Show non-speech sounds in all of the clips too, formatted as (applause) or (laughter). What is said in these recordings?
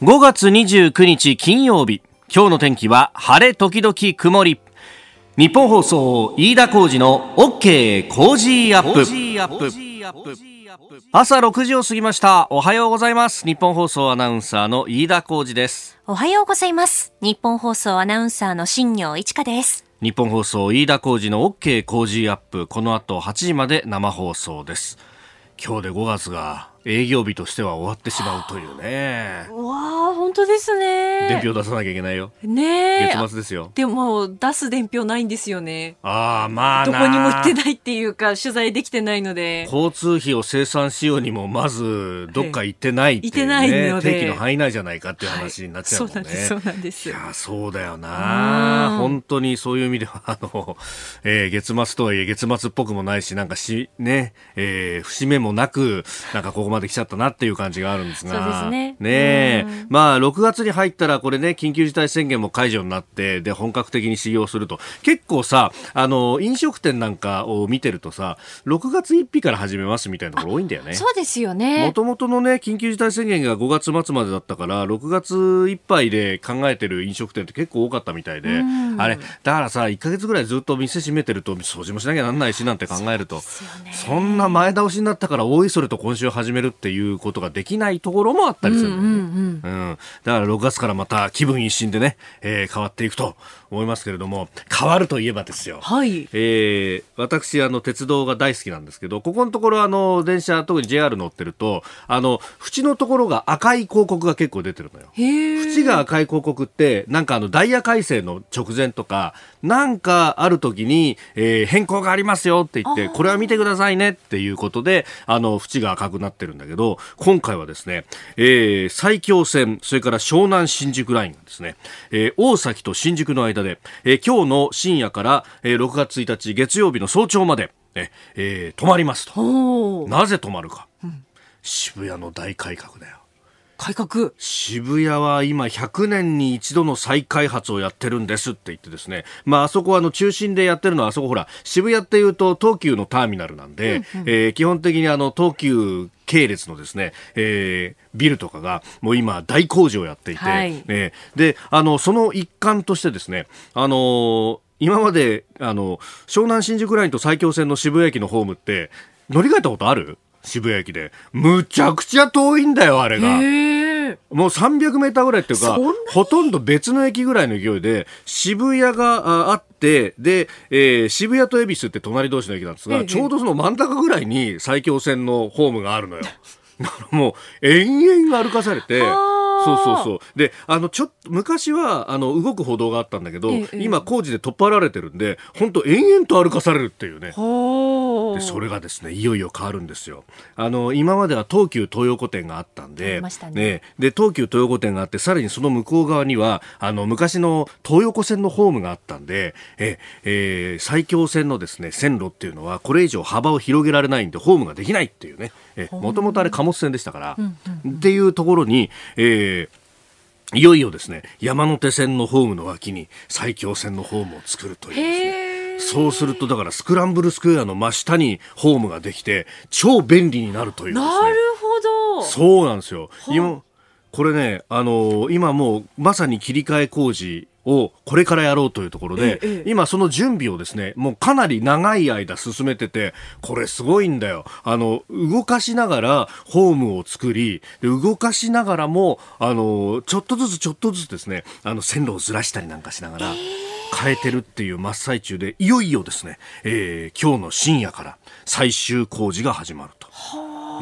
5月29日金曜日。今日の天気は晴れ時々曇り。日本放送飯田浩二の OK 工事アップ。朝6時を過ぎました。おはようございます。日本放送アナウンサーの飯田浩二です。おはようございます。日本放送アナウンサーの新業一華です。日本放送飯田浩二の OK 工事アップ。この後8時まで生放送です。今日で5月が営業日としては終わってしまうというね。わあ、本当ですね。伝票出さなきゃいけないよ。ね月末ですよ。でも、出す伝票ないんですよね。ああ、まあどこにも行ってないっていうか、取材できてないので。交通費を生産しようにも、まず、どっか行ってないっていう、ね、行ってないので。定期の範囲内じゃないかっていう話になっちゃうもんね。はい、そうなんです、そうなんです。いや、そうだよな。本当にそういう意味では、あの、えー、月末とはいえ月末っぽくもないし、なんかし、ね、えー、節目もなく、なんかここまで来ちゃったなっていう感じがあるんですが。そうですね。ねまあ、6月に入ったらこれね、緊急事態宣言も解除になって、で、本格的に修行すると。結構さ、あの、飲食店なんかを見てるとさ、6月1日から始めますみたいなところ多いんだよね。そうですよね。もともとのね、緊急事態宣言が5月末までだったから、6月いっぱいで考えてる飲食店って結構多かったみたいで、あれ、だからさ、1か月ぐらいずっと店閉めてると、掃除もしなきゃなんないしなんて考えると、そ,、そんな前倒しになったから、おいそれと今週始めるっていうことができないところもあったりするんだよね。うん、うんうん、だから6月からまた気分一新でね、えー、変わっていくと思いますけれども、変わるといえばですよ。はい。えー、私、あの、鉄道が大好きなんですけど、ここのところ、あの、電車、特に JR 乗ってると、あの、縁のところが赤い広告が結構出てるのよ。縁が赤い広告って、なんかあの、ダイヤ改正の直前とか、なんかある時に、えー、変更がありますよって言って、これは見てくださいねっていうことで、あの、縁が赤くなってるんだけど、今回はですね、えー、埼京線、それから湘南新宿ラインがですね、えー、大崎と新宿の間で、えー、今日の深夜から、えー、6月1日月曜日の早朝まで、ええー、止まりますと。なぜ止まるか、うん、渋谷の大改革だよ。改革。渋谷は今100年に一度の再開発をやってるんですって言ってですね、まあ、あそこはあの中心でやってるのはあそこほら渋谷っていうと東急のターミナルなんで、うんうん、えー、基本的にあの東急系列のですね、えー、ビルとかがもう今大工事をやっていて、はい、えー、であのその一環としてですねあのー今まであの湘南新宿ラインと埼京線の渋谷駅のホームって乗り換えたことある？渋谷駅で。むちゃくちゃ遠いんだよ、あれが。もう300メーターぐらいっていうか、ほとんど別の駅ぐらいの勢いで、渋谷があって、で、えー、渋谷と恵比寿って隣同士の駅なんですが、ちょうどその真ん中ぐらいに埼京線のホームがあるのよ。(laughs) もう、延々歩かされて、そうそうそう。で、あの、ちょっと、昔は、あの、動く歩道があったんだけど、ええ、今工事で取っ払われてるんで、本当延々と歩かされるっていうね。で、それがですね、いよいよ変わるんですよ。あの、今までは東急東横店があったんで、ね、ね、で、東急東横店があって、さらにその向こう側には、あの、昔の東横線のホームがあったんで、え、えー、埼京線のですね、線路っていうのは、これ以上幅を広げられないんで、ホームができないっていうね。もともとあれ貨物船でしたから、っていうところに、えー、いよいよですね、山手線のホームの脇に埼京線のホームを作るというですね。そうすると、だからスクランブルスクエアの真下にホームができて、超便利になるというですね。なるほど。そうなんですよ。今、これね、あのー、今もうまさに切り替え工事をこれからやろうというところで、ええ、今その準備をですね、もうかなり長い間進めてて、これすごいんだよ。あの、動かしながらホームを作り、動かしながらも、あの、ちょっとずつちょっとずつですね、あの、線路をずらしたりなんかしながら、変えてるっていう真っ最中で、いよいよですね、えー、今日の深夜から最終工事が始まると。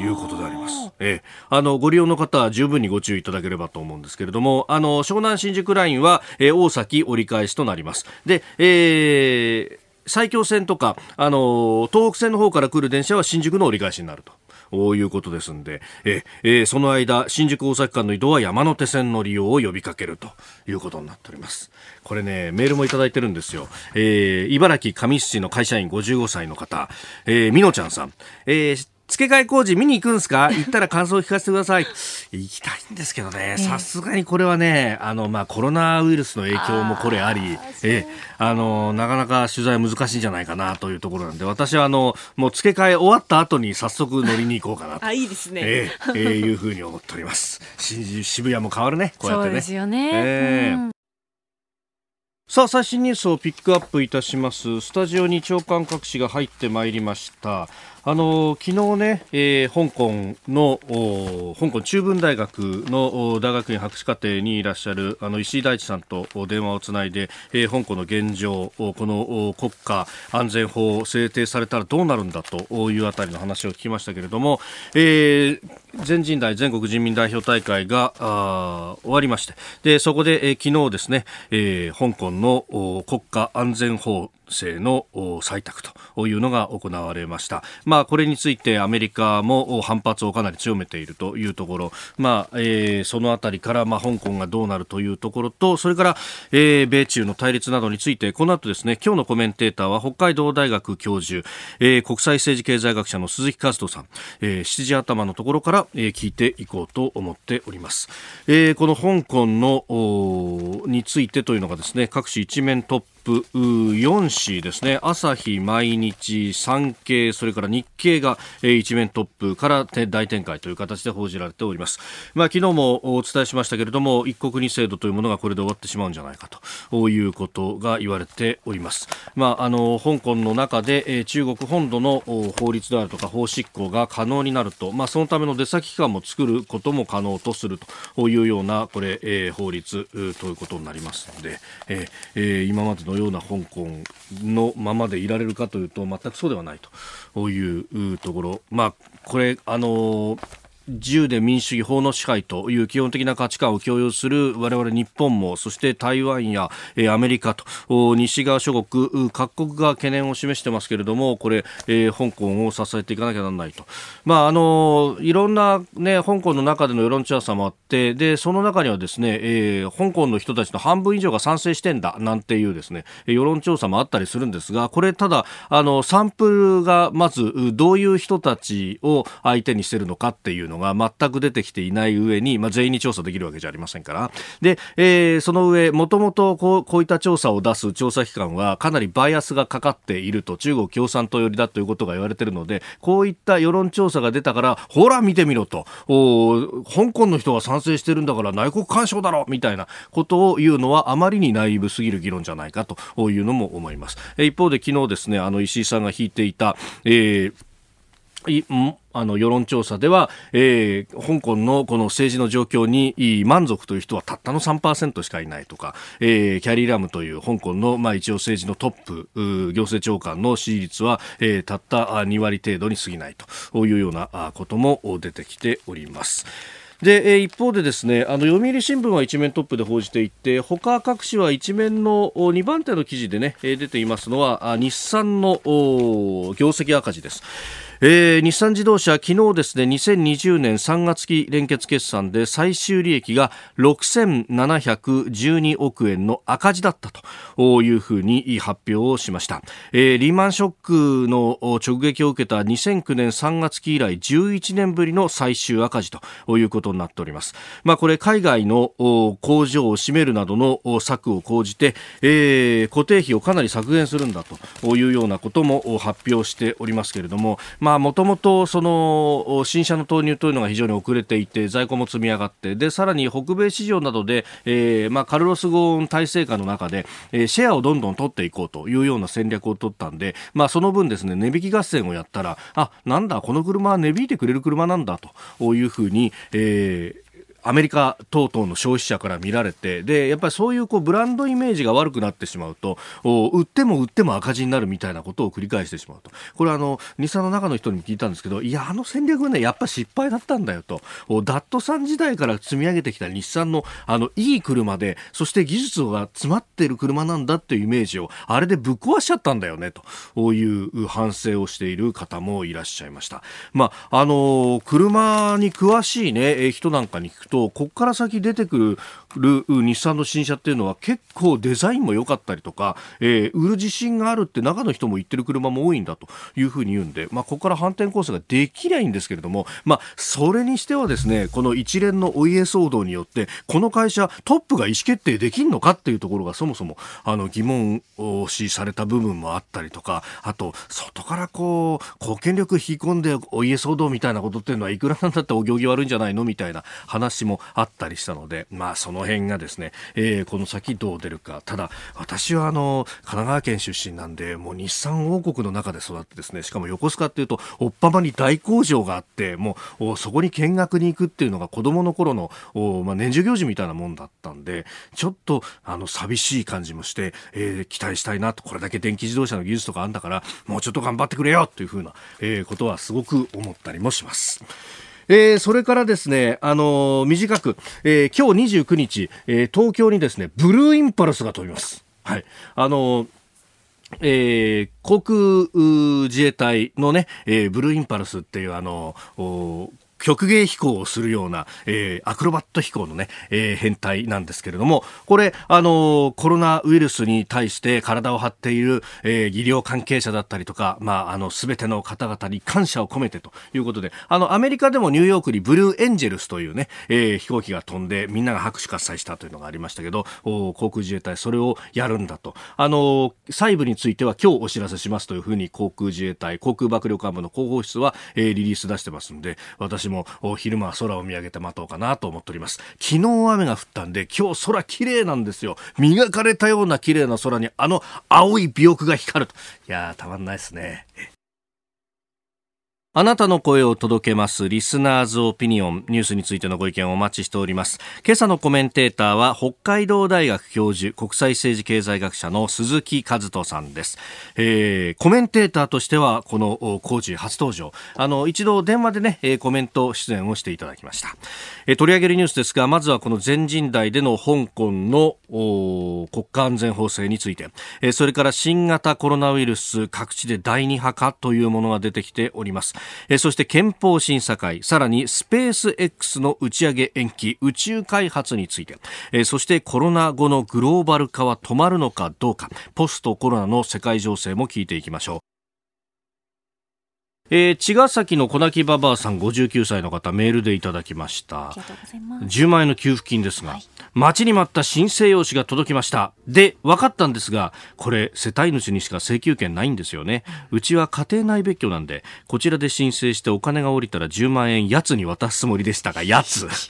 いうことであります。えー、あのご利用の方は十分にご注意いただければと思うんですけれども、あの湘南新宿ラインは、えー、大崎折り返しとなります。で、えー、埼京線とか、あの東北線の方から来る電車は新宿の折り返しになると。ういうことですんで、ええその間、新宿大崎間の移動は山手線の利用を呼びかけるということになっております。これね、メールもいただいてるんですよ。えー、茨城上市の会社員55歳の方、えー、みのちゃんさん、えー付け替え工事見に行くんですか？(laughs) 行ったら感想を聞かせてください。行きたいんですけどね、さすがにこれはね、あの、まあ、コロナウイルスの影響もこれあり、えあの、なかなか取材難しいんじゃないかなというところなんで、私はあの、もう付け替え終わった後に早速乗りに行こうかなと。あ、いいですね。えー、えー、いうふうに思っております。渋谷も変わるね、こうやってね。そうですよね。えー、うんさあ最新ニュースをピックアップいたしますスタジオに長官各紙が入ってまいりましたあの昨日ね、えー、香港の香港中文大学の大学院博士課程にいらっしゃるあの石井大地さんと電話をつないで、えー、香港の現状この国家安全法制定されたらどうなるんだというあたりの話を聞きましたけれども、えー、全人代全国人民代表大会が終わりましてでそこで、えー、昨日ですね、えー、香港の国家安全法制の採択というのが行われました。まあ、これについてアメリカも反発をかなり強めているというところ、まあえー、そのあたりから、まあ、香港がどうなるというところと、それから、えー、米中の対立などについて、この後ですね、今日のコメンテーターは北海道大学教授、えー、国際政治経済学者の鈴木和人さん、えー、7時頭のところから、えー、聞いていこうと思っております。えー、この香港のについてというのがですね、各種一面トッププ4紙ですね。朝日毎日産経それから日経が、一面トップから大展開という形で報じられております、まあ、昨日もお伝えしましたけれども一国二制度というものがこれで終わってしまうんじゃないかということが言われております、まあ、あの香港の中で、中国本土の法律であるとか法執行が可能になると、まあ、そのための出先機関も作ることも可能とするというようなこれ、え、法律ということになりますので、えー、今までのような香港のままでいられるかというと全くそうではないというところ、まあ、これあの自由で民主主義法の支配という基本的な価値観を共有する我々日本もそして台湾やアメリカと西側諸国各国が懸念を示してますけれどもこれ、えー、香港を支えていかなきゃならないと、まあ、あのいろんな、ね、香港の中での世論調査もあってでその中にはですね、えー、香港の人たちの半分以上が賛成してんだなんていうですね世論調査もあったりするんですがこれただあのサンプルがまずどういう人たちを相手にしてるのかっていうののが全く出てきていない上に、まあ、全員に調査できるわけじゃありませんから。で、えー、その上、もともとこうこういった調査を出す調査機関はかなりバイアスがかかっていると、中国共産党寄りだということが言われているので、こういった世論調査が出たから、ほら見てみろと、お香港の人が賛成してるんだから内国干渉だろみたいなことを言うのはあまりにナイブすぎる議論じゃないかというのも思います。一方で昨日ですね、あの石井さんが引いていた、えーあの世論調査では、えー、香港のこの政治の状況に満足という人はたったの3%しかいないとか、えー、キャリー・ラムという香港の、まあ、一応政治のトップ行政長官の支持率は、えー、たった2割程度に過ぎないというようなことも出てきております。で、一方でですね、あの読売新聞は一面トップで報じていて、他各紙は一面の2番手の記事でね、出ていますのは、日産の業績赤字です。えー、日産自動車昨日ですね2020年3月期連結決算で最終利益が6712億円の赤字だったというふうに発表をしました、えー、リーマンショックの直撃を受けた2009年3月期以来11年ぶりの最終赤字ということになっております。まあこれ海外の工場を閉めるなどの策を講じて、えー、固定費をかなり削減するんだというようなことも発表しておりますけれども、もともとその新車の投入というのが非常に遅れていて在庫も積み上がってでさらに北米市場などで、えーまあ、カルロス・ゴーン体制下の中で、えー、シェアをどんどん取っていこうというような戦略を取ったんで、まあ、その分ですね値引き合戦をやったらあなんだこの車は値引いてくれる車なんだというふうに、えーアメリカ等々の消費者から見られてでやっぱりそういうこうブランドイメージが悪くなってしまうと売っても売っても赤字になるみたいなことを繰り返してしまうと。これはあの日産の中の人に聞いたんですけどいやあの戦略はねやっぱ失敗だったんだよと。ダットさん時代から積み上げてきた日産のあのいい車でそして技術が詰まってる車なんだっていうイメージをあれでぶっ壊しちゃったんだよねと。いう反省をしている方もいらっしゃいました。まああの車に詳しいね人なんかに聞くととここから先出てくるる日産の新車っていうのは結構デザインも良かったりとか、えー、売る自信があるって中の人も言ってる車も多いんだというふうに言うんで、まあ、ここから反転攻勢ができりゃいいんですけれども、まあ、それにしてはですねこの一連のお家騒動によってこの会社トップが意思決定できるのかっていうところがそもそもあの疑問を視された部分もあったりとかあと外からこう貢献力引き込んでお家騒動みたいなことっていうのはいくらなんだってお行儀悪いんじゃないのみたいな話もあったりしたのでまあその辺がですね、えー、この先どう出るかただ私はあの神奈川県出身なんでもう日産王国の中で育ってですねしかも横須賀っていうとおっぱまに大工場があってもうそこに見学に行くっていうのが子供の頃のまあ、年中行事みたいなもんだったんでちょっとあの寂しい感じもして、えー、期待したいなとこれだけ電気自動車の技術とかあんだからもうちょっと頑張ってくれよというふうな、えー、ことはすごく思ったりもします。えー、それからですね、あのー、短く、えー、今日29日、えー、東京にですね、ブルーインパルスが飛びます。はい。あのーえー、航空自衛隊のね、えー、ブルーインパルスっていうあの、曲芸飛行をするような、えー、アクロバット飛行のね、えー、変態なんですけれども、これ、あのー、コロナウイルスに対して体を張っている、えー、医療関係者だったりとか、まあ、あの、すべての方々に感謝を込めてということで、あの、アメリカでもニューヨークにブルーエンジェルスというね、えー、飛行機が飛んで、みんなが拍手喝采したというのがありましたけど、お航空自衛隊それをやるんだと。あの細部については今日お知らせしますというふうに航空自衛隊、航空幕僚監部の広報室は、えー、リリース出してますんで、私私も昼間は空を見上げて待とうかなと思っております。昨日雨が降ったんで今日空綺麗なんですよ。磨かれたような綺麗な空にあの青い尾翼が光ると。いやたまんないですね。あなたの声を届けますリスナーズオピニオンニュースについてのご意見をお待ちしております。今朝のコメンテーターは北海道大学教授国際政治経済学者の鈴木和人さんです、えー、コメンテーターとしてはこの工事初登場。あの一度電話でねコメント出演をしていただきました、えー、取り上げるニュースですがまずはこの全人代での香港の国家安全法制について、えー、それから新型コロナウイルス各地で第二波かというものが出てきております。えそして憲法審査会さらにスペース X の打ち上げ延期宇宙開発について、えそしてコロナ後のグローバル化は止まるのかどうか。ポストコロナの世界情勢も聞いていきましょう。えー、茅ヶ崎の小泣ババアさん59歳の方メールでいただきました。10万円の給付金ですが、はい、待ちに待った申請用紙が届きましたで分かったんですがこれ世帯主にしか請求権ないんですよね、うちは家庭内別居なんでこちらで申請してお金が下りたら10万円やつに渡すつもりでしたがやつ (laughs)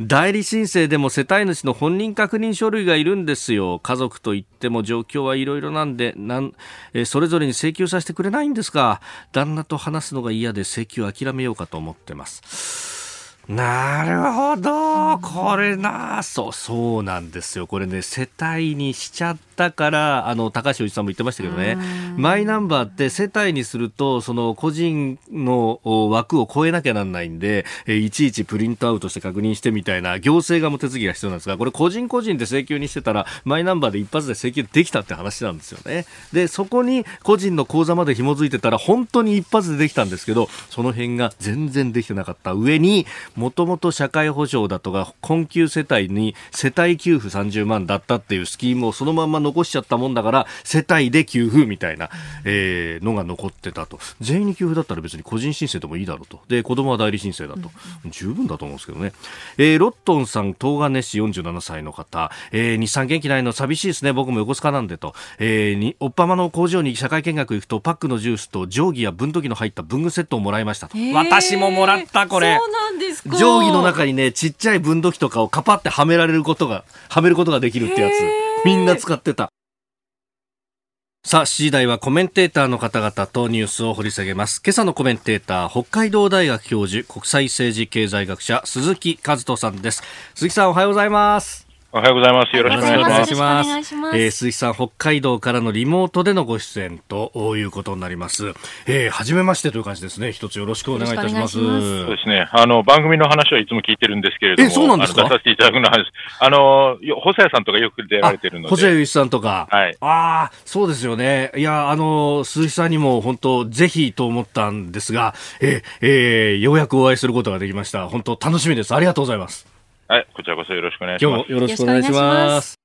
代理申請でも世帯主の本人確認書類がいるんですよ。家族といっても状況はいろいろなんで、なん、えそれぞれに請求させてくれないんですか。旦那と話すのが嫌で請求を諦めようかと思ってます。なるほど。これな、そう、そうなんですよ。これね、世帯にしちゃったから、あの、高橋おじさんも言ってましたけどね、マイナンバーって世帯にすると、その個人の枠を超えなきゃなんないんで、いちいちプリントアウトして確認してみたいな、行政側も手続きが必要なんですが、これ個人個人で請求にしてたら、マイナンバーで一発で請求できたって話なんですよね。で、そこに個人の口座まで紐づいてたら、本当に一発でできたんですけど、その辺が全然できてなかった上に、もともと社会保障だとか困窮世帯に世帯給付30万だったっていうスキームをそのまま残しちゃったもんだから世帯で給付みたいな、えー、のが残ってたと。全員に給付だったら別に個人申請でもいいだろうと。で子供は代理申請だと、十分だと思うんですけどね、えー、ロットンさん東金市47歳の方、えー、日産元気ないの寂しいですね。僕も横須賀なんでと、えー、におっぱまの工場に社会見学行くとパックのジュースと定規や分度器の入った文具セットをもらいましたと、私ももらったこれ。そうなんですか定規の中にね、ちっちゃい分度器とかをカパってはめられることが、はめることができるってやつ。みんな使ってた。さあ、7時台はコメンテーターの方々とニュースを掘り下げます。今朝のコメンテーター、北海道大学教授、国際政治経済学者、鈴木和人さんです。鈴木さん、おはようございます。おはようございます。よろしくお願いします。お願いします。えー、鈴木さん、北海道からのリモートでのご出演ということになります。えー、初めましてという感じですね。一つよろしくお願いいたします。そうですね。あの、番組の話はいつも聞いてるんですけれども。えそうなんですか？あの出させていただくのは、あの、よ細谷さんとかよく出られてるので。細谷雄一さんとか。はいああ、そうですよね。いや、あの、鈴木さんにも本当、ぜひと思ったんですが、えーえーようやくお会いすることができました。本当、楽しみです。ありがとうございます。はい、こちらこそよろしくお願いします今日。もよろしくお願いしま。ます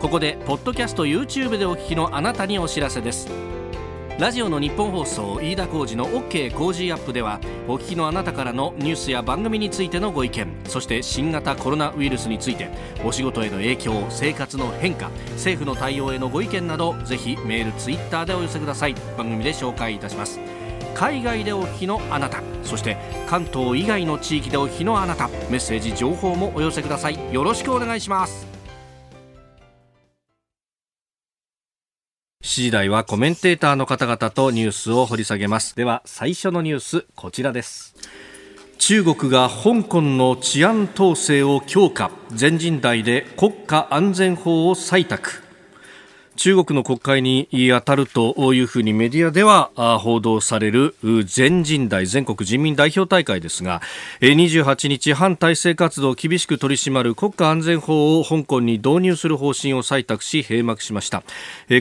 ここで、ポッドキャスト YouTube でお聞きのあなたにお知らせです。ラジオのニッポン放送飯田浩司の OK Cozy up ではお聞きのあなたからのニュースや番組についてのご意見そして新型コロナウイルスについてお仕事への影響生活の変化政府の対応へのご意見などぜひメールツイッターでお寄せください番組で紹介いたします海外でお聞きのあなた。そして関東以外の地域でお聞きのあなた。メッセージ情報もお寄せください。よろしくお願いします。7時台はコメンテーターの方々とニュースを掘り下げます。では最初のニュースこちらです。中国が香港の治安統制を強化。全人代で国家安全法を採択。中国の国会に当たるというふうにメディアでは報道される全人代全国人民代表大会ですが28日反体制活動を厳しく取り締まる国家安全法を香港に導入する方針を採択し閉幕しました。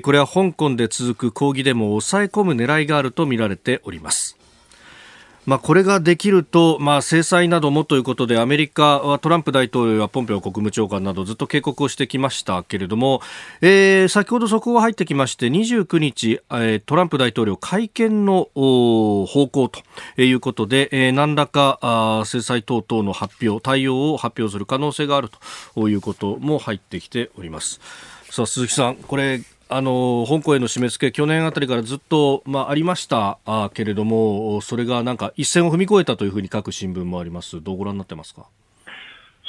これは香港で続く抗議デモを抑え込む狙いがあるとみられております。まあ、これができると、まあ、制裁などもということでアメリカはトランプ大統領やポンペオ国務長官などずっと警告をしてきましたけれども、えー先ほど速報が入ってきまして29日、えートランプ大統領会見の方向ということで、えー何らかあ制裁等々の発表対応を発表する可能性があるということも入ってきております。さあ鈴木さん、これあの香港への締め付け、去年あたりからずっと、まあ、ありましたあけれども、それがなんか一線を踏み越えたというふうに書く新聞もあります、どうご覧になってますか？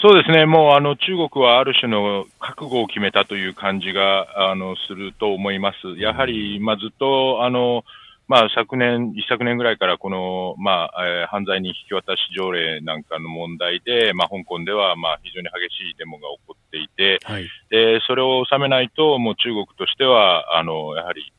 そうですね、もうあの中国はある種の覚悟を決めたという感じがあのすると思います。やはり、まあ、ずっとあの、まあ、昨年、一昨年ぐらいからこの、まあえー犯罪人引き渡し条例なんかの問題で、まあ、香港ではまあ非常に激しいデモが起こっていて、はい、でそれを収めないと、もう中国としては、あのやはり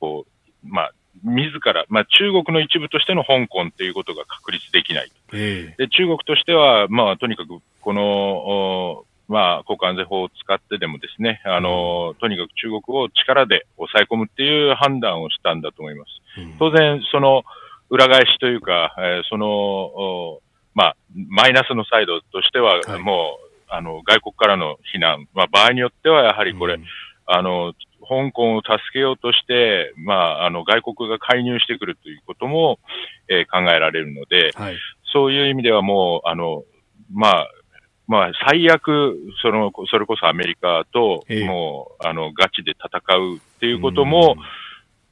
こう、まあ、自ら、まあ、中国の一部としての香港ということが確立できない。えで中国としては、まあ、とにかくこの、おまあ、国家安全法を使ってでもですね、あの、とにかく中国を力で抑え込むっていう判断をしたんだと思います。当然、その裏返しというか、えーその、おまあ、マイナスのサイドとしては、はい。もう、あの、外国からの非難、まあ、場合によってはやはりこれ、うん。あの、香港を助けようとして、まあ、あの、外国が介入してくるということも、えー考えられるので、はい。そういう意味ではもう、あの、まあ、まあ、最悪、その、それこそアメリカとええ、もう、あの、ガチで戦うっていうことも、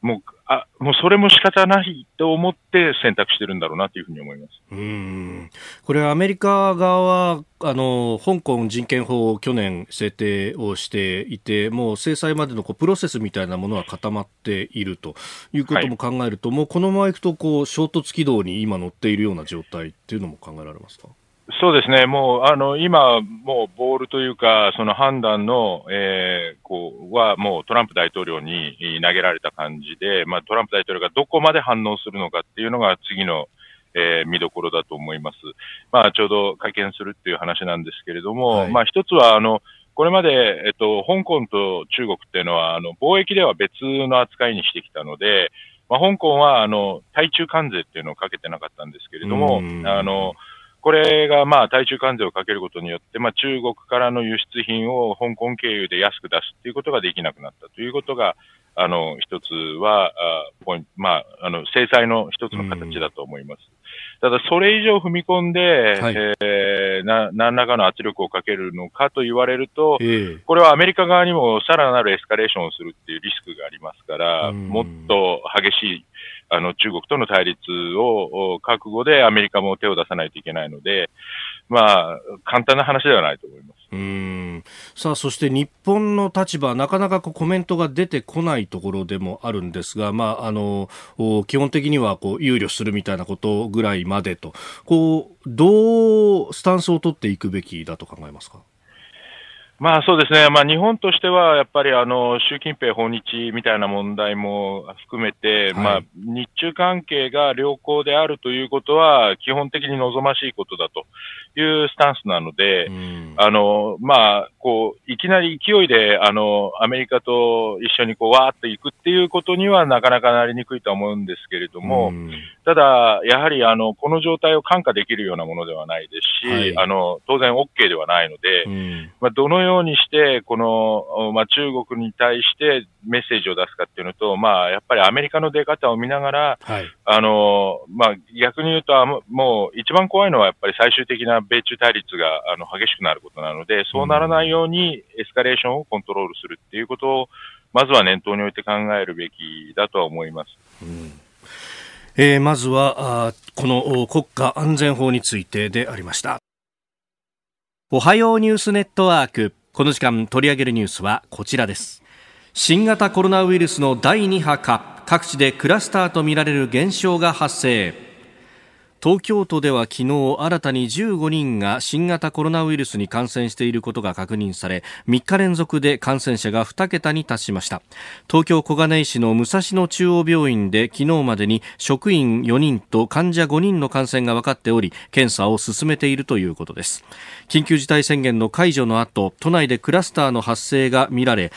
もう、あ、もうそれも仕方ないと思って選択してるんだろうなというふうに思います。うん。これはアメリカ側はあの香港人権法を去年制定をしていてもう制裁までのこうプロセスみたいなものは固まっているということも考えると、もうこのままいくとこう衝突軌道に今乗っているような状態っていうのも考えられますか？そうですね、もう、あの、今、もう、ボールというか、その判断の、えー、こう、は、もう、トランプ大統領にえー投げられた感じで、まあ、トランプ大統領がどこまで反応するのかっていうのが、次の、えー見どころだと思います。まあ、ちょうど会見するっていう話なんですけれども、はい。まあ、一つは、あの、これまで、えっと、香港と中国っていうのは、あの、貿易では別の扱いにしてきたので、まあ、香港は、あの、対中関税っていうのをかけてなかったんですけれどもうん、あの、これがまあ対中関税をかけることによって、まあ、中国からの輸出品を香港経由で安く出すっていうことができなくなったということが、あの、一つは、あポイント、まあ、あの、制裁の一つの形だと思います。ただ、それ以上踏み込んで、はい。えーな、何らかの圧力をかけるのかと言われると、ええ。これはアメリカ側にもさらなるエスカレーションをするっていうリスクがありますから、うん。もっと激しいあの中国との対立をお覚悟でアメリカも手を出さないといけないので、まあ、簡単な話ではないと思います。うんさあそして日本の立場、なかなかこうコメントが出てこないところでもあるんですが、まあ、あの基本的にはこう憂慮するみたいなことぐらいまでとこうどうスタンスを取っていくべきだと考えますか？まあそうですね、まあ、日本としてはやっぱりあの習近平訪日みたいな問題も含めて、はい、まあ、日中関係が良好であるということは、基本的に望ましいことだというスタンスなので、うん、あのまあ、こういきなり勢いであのアメリカと一緒にこうわーっと行くっていうことにはなかなかなりにくいと思うんですけれども、うん、ただ、やはりあのこの状態を看過できるようなものではないですし、はい、あの当然 OK ではないので、うん、まあ、どのよようにして、この、まあ、中国に対してメッセージを出すかっていうのと、まあ、やっぱりアメリカの出方を見ながら、はい、あの、まあ、逆に言うと、もう一番怖いのはやっぱり最終的な米中対立があの激しくなることなので、そうならないようにエスカレーションをコントロールするっていうことを、まずは念頭に置いて考えるべきだとは思います。うん。えー、まずはあこの国家安全法についてでありました。おはようニュースネットワークこの時間取り上げるニュースはこちらです。新型コロナウイルスの第2波か各地でクラスターとみられる現象が発生。東京都では昨日新たに15人が新型コロナウイルスに感染していることが確認され3日連続で感染者が2桁に達しました。東京小金井市の武蔵野中央病院で昨日までに職員4人と患者5人の感染が分かっており検査を進めているということです。緊急事態宣言の解除の後都内でクラスターの発生が見られ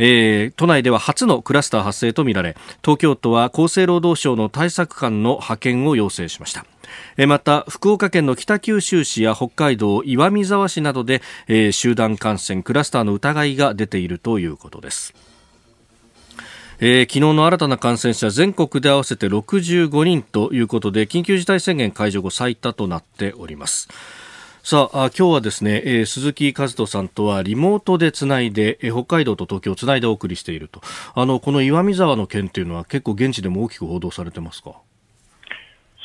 えー、都内では初のクラスター発生とみられ東京都は厚生労働省の対策官の派遣を要請しました。また福岡県の北九州市や北海道岩見沢市などで、え、集団感染クラスターの疑いが出ているということです。えー、昨日の新たな感染者全国で合わせて65人ということで緊急事態宣言解除後最多となっております。さあ今日はですね、えー、鈴木和人さんとはリモートでつないで、えー、北海道と東京をつないでお送りしていると。あのこの岩見沢の件というのは結構現地でも大きく報道されてますか？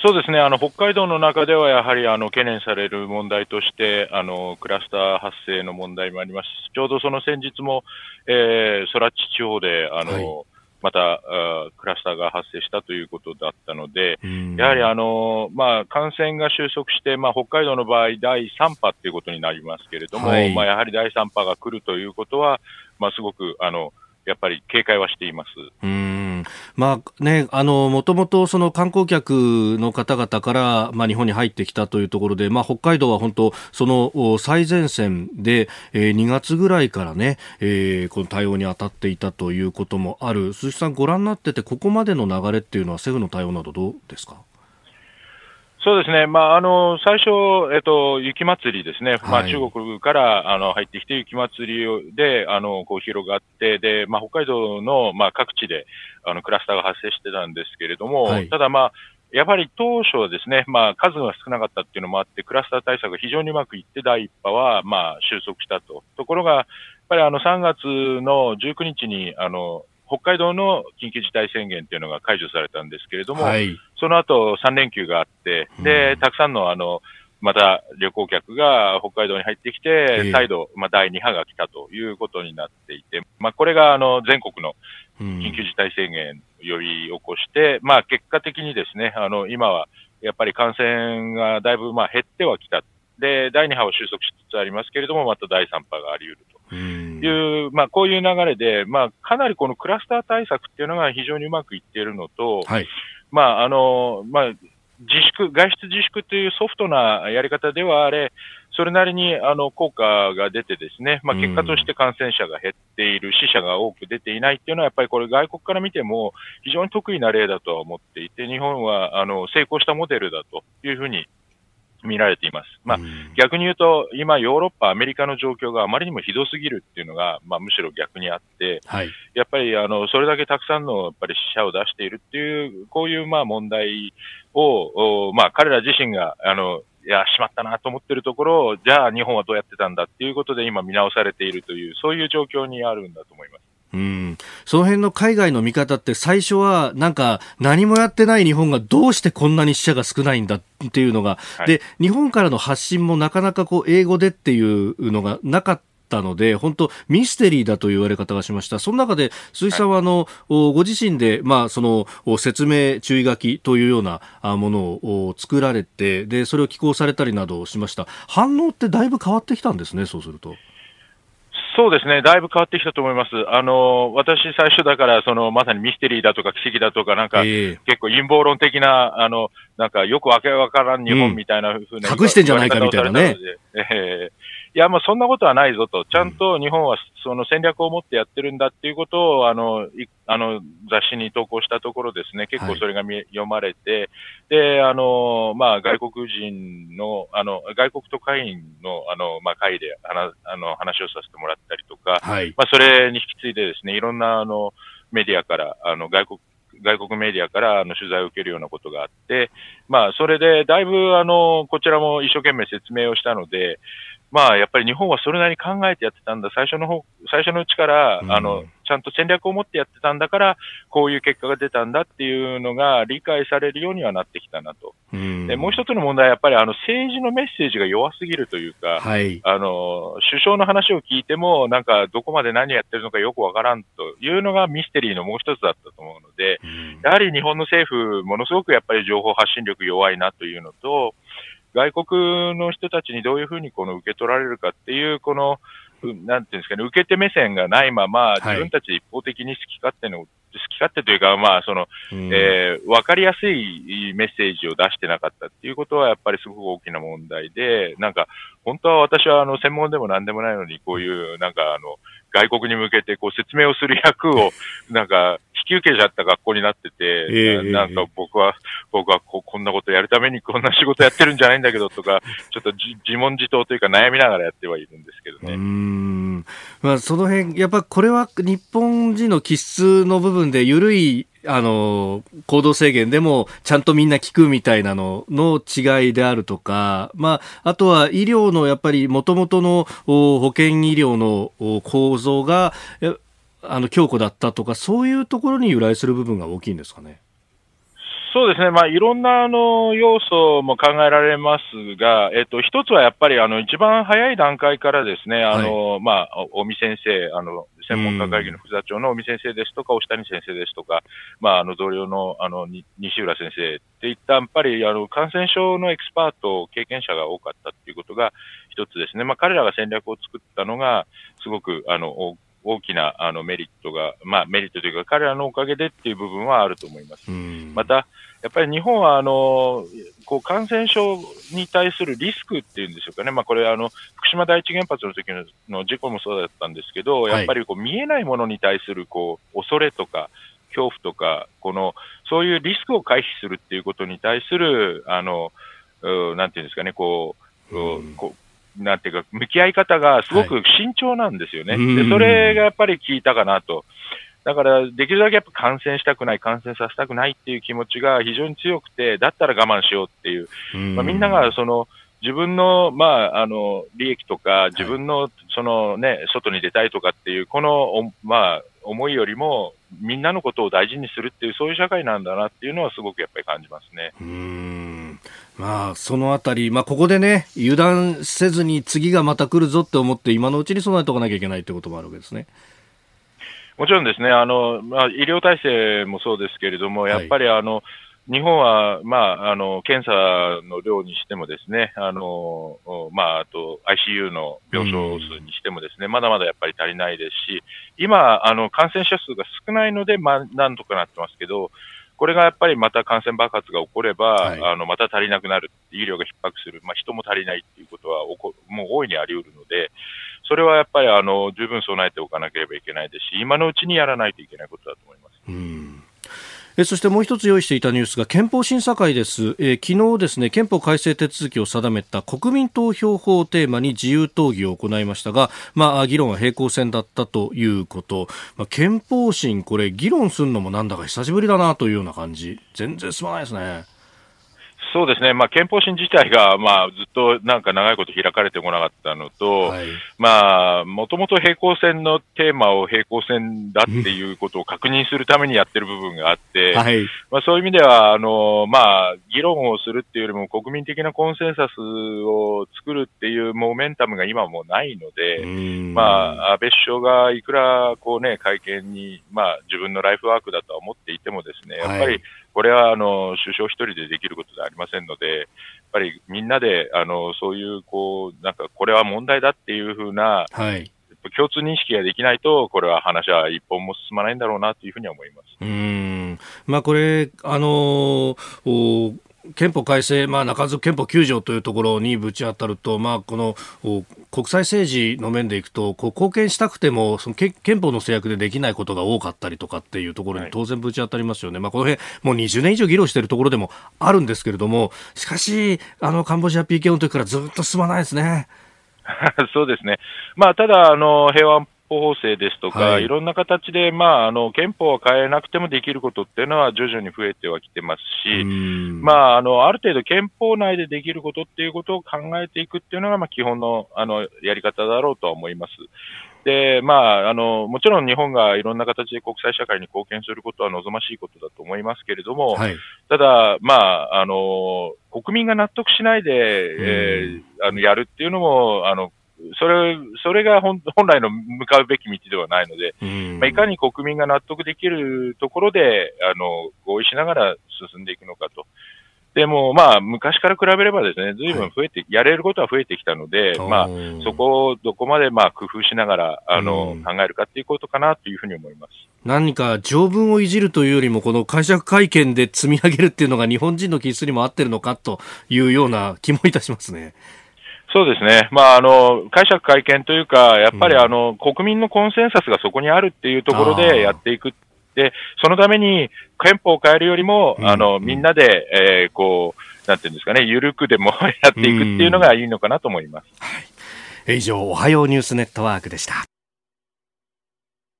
そうですね、あの北海道の中ではやはりあの懸念される問題としてあの、クラスター発生の問題もあります。し、ちょうどその先日も、えー、空知地方であの、はい、またあクラスターが発生したということだったので、やはりあの、まあ、感染が収束して、まあ、北海道の場合、第3波ということになりますけれども、はい、まあ、やはり第3波が来るということは、まあ、すごくあのやっぱり警戒はしています。うんまあね、あの、もともとその観光客の方々から、まあ日本に入ってきたというところで、まあ北海道は本当、その最前線で、えー、2月ぐらいからね、えー、この対応に当たっていたということもある。鈴木さんご覧になってて、ここまでの流れっていうのは政府の対応などどうですか？そうですね、まあ、あの最初、えっと、雪まつりですね、はい、まあ、中国からあの入ってきて雪まつりであのこう広がって、でまあ、北海道の、まあ、各地であのクラスターが発生してたんですけれども、はい、ただ、まあ、やはり当初はですね、まあ、数が少なかったっていうのもあって、クラスター対策が非常にうまくいって、第1波は、まあ、収束したと。ところが、やっぱりあの3月の19日にあの北海道の緊急事態宣言っていうのが解除されたんですけれども、はい、その後3連休があって、で、たくさんのあの、また旅行客が北海道に入ってきて、再度、まあ、第2波が来たということになっていて、まあ、これがあの全国の緊急事態宣言を呼び起こして、まあ、結果的にですね、あの今はやっぱり感染がだいぶまあ減ってはきた。で、第2波を収束しつつありますけれども、また第3波があり得ると。いう、まあ、こういう流れで、まあ、かなりこのクラスター対策っていうのが非常にうまくいっているのと、はい、まあ、あの、まあ、自粛、外出自粛というソフトなやり方ではあれ、それなりにあの効果が出てですね、まあ、結果として感染者が減っている、死者が多く出ていないっていうのは、やっぱりこれ外国から見ても非常に得意な例だとは思っていて、日本はあの成功したモデルだというふうに見られています。まあ、逆に言うと、今、ヨーロッパ、アメリカの状況があまりにもひどすぎるっていうのが、まあ、むしろ逆にあって、はい、やっぱりあのそれだけたくさんのやっぱり死者を出しているっていう、こういうまあ問題を、まあ、彼ら自身があのいや、しまったなと思ってるところを、じゃあ日本はどうやってたんだっていうことで今見直されているという、そういう状況にあるんだと思います。うん、その辺の海外の見方って最初はなんか何もやってない日本がどうしてこんなに死者が少ないんだっていうのが、はい、で日本からの発信もなかなかこう英語でっていうのがなかったので、本当ミステリーだと言われ方がしました。その中で鈴木さんはあの、はい、ご自身でまあその説明注意書きというようなものを作られて、でそれを寄稿されたりなどしました。反応ってだいぶ変わってきたんですね。そうすると。そうですね、だいぶ変わってきたと思います。あの、私最初だから、その、まさにミステリーだとか奇跡だとか、なんか、えー、結構陰謀論的な、あの、なんかよくわけわからん日本みたいなふうな、うん、隠してんじゃないかみたいなね。えーいや、もうそんなことはないぞと、ちゃんと日本はその戦略を持ってやってるんだっていうことを、あの、あの雑誌に投稿したところですね、結構それが見、はい、読まれて、で、あの、まあ、外国人の、あの、外国特派員の、あの、まあ、会で話、あの、話をさせてもらったりとか、はい、まあ、それに引き継いでですね、いろんな、あの、メディアから、あの、外国、外国メディアからあの取材を受けるようなことがあって、まあ、それでだいぶあのこちらも一生懸命説明をしたので、まあ、やっぱり日本はそれなりに考えてやってたんだ、最初の方、最初のうちから、うん、あの、ちゃんと戦略を持ってやってたんだから、こういう結果が出たんだっていうのが理解されるようにはなってきたなと。うん、でもう一つの問題は、やっぱりあの政治のメッセージが弱すぎるというか、はい、あの、首相の話を聞いても、なんかどこまで何やってるのかよくわからんというのがミステリーのもう一つだったと思うので、うん、やはり日本の政府、ものすごくやっぱり情報発信力弱いなというのと、外国の人たちにどういうふうにこの受け取られるかっていう、この、なんていうんですかね、受け手目線がないまま、自分たちで一方的に好き勝手の、好き勝手というか、まあ、その、うん、えー、わかりやすいメッセージを出してなかったっていうことは、やっぱりすごく大きな問題で、なんか、本当は私は、あの、専門でも何でもないのに、こういう、なんか、あの、外国に向けて、こう、説明をする役を、(laughs) なんか、引き受けちゃった学校になってて、えー、なんか僕は、僕はここんなことやるためにこんな仕事やってるんじゃないんだけどとか、(laughs) ちょっと自問自答というか悩みながらやってはいるんですけどね。うんまあ、その辺、やっぱこれは日本人の気質の部分で緩いあの、行動制限でもちゃんとみんな聞くみたいなのの違いであるとか、まあ、あとは医療のやっぱり元々の保険医療の構造が、あの強固だったとか、そういうところに由来する部分が大きいんですかね？そうですね、まあ、いろんなあの要素も考えられますが、えっと、一つはやっぱりあの一番早い段階からですね、あの、はい、まあ、尾身先生、あの、専門家会議の副座長の尾身先生ですとか、押谷先生ですとか、まあ、あの同僚のあの西浦先生っていった、やっぱりあの感染症のエキスパート、経験者が多かったっていうことが一つですね、まあ、彼らが戦略を作ったのが、すごくあのきなあのメリットが、まあ、メリットというか、彼らのおかげでっていう部分はあると思います。また、やっぱり日本はあのこう感染症に対するリスクっていうんでしょうかね、まあ、これあの、福島第一原発の時の事故もそうだったんですけど、やっぱりこう見えないものに対するこう恐れとか、恐怖とか、このそういうリスクを回避するっていうことに対する、あのなんていうんですかね、こう、うん、こなんていうか、向き合い方がすごく慎重なんですよね。はい、で、それがやっぱり効いたかなと。だから、できるだけやっぱ感染したくない、感染させたくないっていう気持ちが非常に強くて、だったら我慢しようっていう、まあ、みんながその、自分の、まあ、あの、利益とか、自分の、そのね、外に出たいとかっていう、この、まあ、思いよりも、みんなのことを大事にするっていう、そういう社会なんだなっていうのはすごくやっぱり感じますね。うんまあ、そのあたり、まあ、ここでね、油断せずに次がまた来るぞって思って、今のうちに備えておかなきゃいけないってこともあるわけですね。もちろんですね、あの、まあ、医療体制もそうですけれども、やっぱりあの、はい日本は、まあ、あの、検査の量にしてもですね、あの、まあ、あと ICU の病床数にしてもですね、うん、まだまだやっぱり足りないですし、今、あの、感染者数が少ないので、まあ、なんとかなってますけど、これがやっぱりまた感染爆発が起これば、はい、あの、また足りなくなる、医療が逼迫する、まあ、人も足りないっていうことはこ、もう大いにあり得るので、それはやっぱり、あの、十分備えておかなければいけないですし、今のうちにやらないといけないことだと思います。うんえそしてもう一つ用意していたニュースが憲法審査会です、えー、昨日ですね憲法改正手続きを定めた国民投票法をテーマに自由討議を行いましたが、まあ、議論は平行線だったということ、まあ、憲法審これ議論するのもなんだか久しぶりだなというような感じ。全然すまないですね。そうですね、まあ、憲法審自体が、まあ、ずっとなんか長いこと開かれてこなかったのと、はい、まあ、もともと平行線のテーマを平行線だっていうことを確認するためにやってる部分があって、はい、まあ、そういう意味では、あの、まあ、議論をするっていうよりも国民的なコンセンサスを作るっていうモメンタムが今もうないので、まあ、安倍首相がいくらこうね、会見に、まあ、自分のライフワークだとは思っていてもですね、やっぱり、これはあの首相一人でできることではありませんので、やっぱりみんなであのそういうこうなんかこれは問題だっていうふうな、はい、共通認識ができないと、これは話は一本も進まないんだろうなというふうには思います。うん。まあ、これ、あのー憲法改正、まあ、中津憲法9条というところにぶち当たると、まあ、この国際政治の面でいくとこう貢献したくてもその憲法の制約でできないことが多かったりとかっていうところに当然ぶち当たりますよね、はい、まあ、この辺もう20年以上議論しているところでもあるんですけれどもしかしあのカンボジア PK の時からずっと進まないですね。(laughs) そうですね、まあ、ただあの、平和法制ですとか、はい、いろんな形で、まあ、あの憲法は変えなくてもできることっていうのは徐々に増えてはきてますし、まあ、あのある程度憲法内でできることっていうことを考えていくっていうのが、まあ、基本のあのやり方だろうとは思います。で、まあ、あの、もちろん日本がいろんな形で国際社会に貢献することは望ましいことだと思いますけれども、はい、ただ、まあ、あの、国民が納得しないで、えー、あの、やるっていうのも、あの、それ、それが本来の向かうべき道ではないので、まあ、いかに国民が納得できるところで、あの、合意しながら進んでいくのかと。でも、まあ、昔から比べればですね、ずいぶん増えて、はい、やれることは増えてきたので、まあ、そこをどこまで、まあ、工夫しながら、あの、考えるかっていうことかなというふうに思います。何か条文をいじるというよりも、この解釈会見で積み上げるっていうのが日本人の気質にも合ってるのかというような気もいたしますね。そうですね、まあ、あの解釈会見というか、やっぱりあの、うん、国民のコンセンサスがそこにあるっていうところでやっていく、でそのために憲法を変えるよりも、うん、あのみんなで、えー、こうなんていうんですかね、緩くでも (laughs) やっていくっていうのがいいのかなと思います。はい、以上、おはようニュースネットワークでした。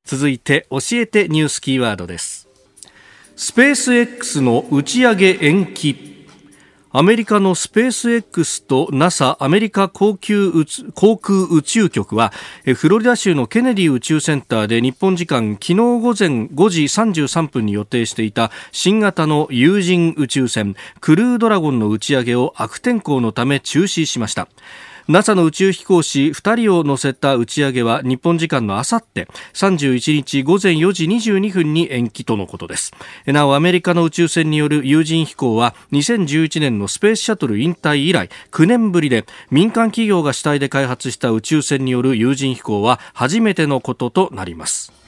続いて、教えてニュースキーワードです。スペース X の打ち上げ延期。アメリカのスペース X と NASA アメリカ航空航空宇宙局はフロリダ州のケネディ宇宙センターで日本時間昨日午前5時33分に予定していた新型の有人宇宙船クルードラゴンの打ち上げを悪天候のため中止しました。NASA の宇宙飛行士2人を乗せた打ち上げは日本時間のあさって31日午前4時22分に延期とのことです。なおアメリカの宇宙船による有人飛行は2011年のスペースシャトル引退以来9年ぶりで民間企業が主体で開発した宇宙船による有人飛行は初めてのこととなります。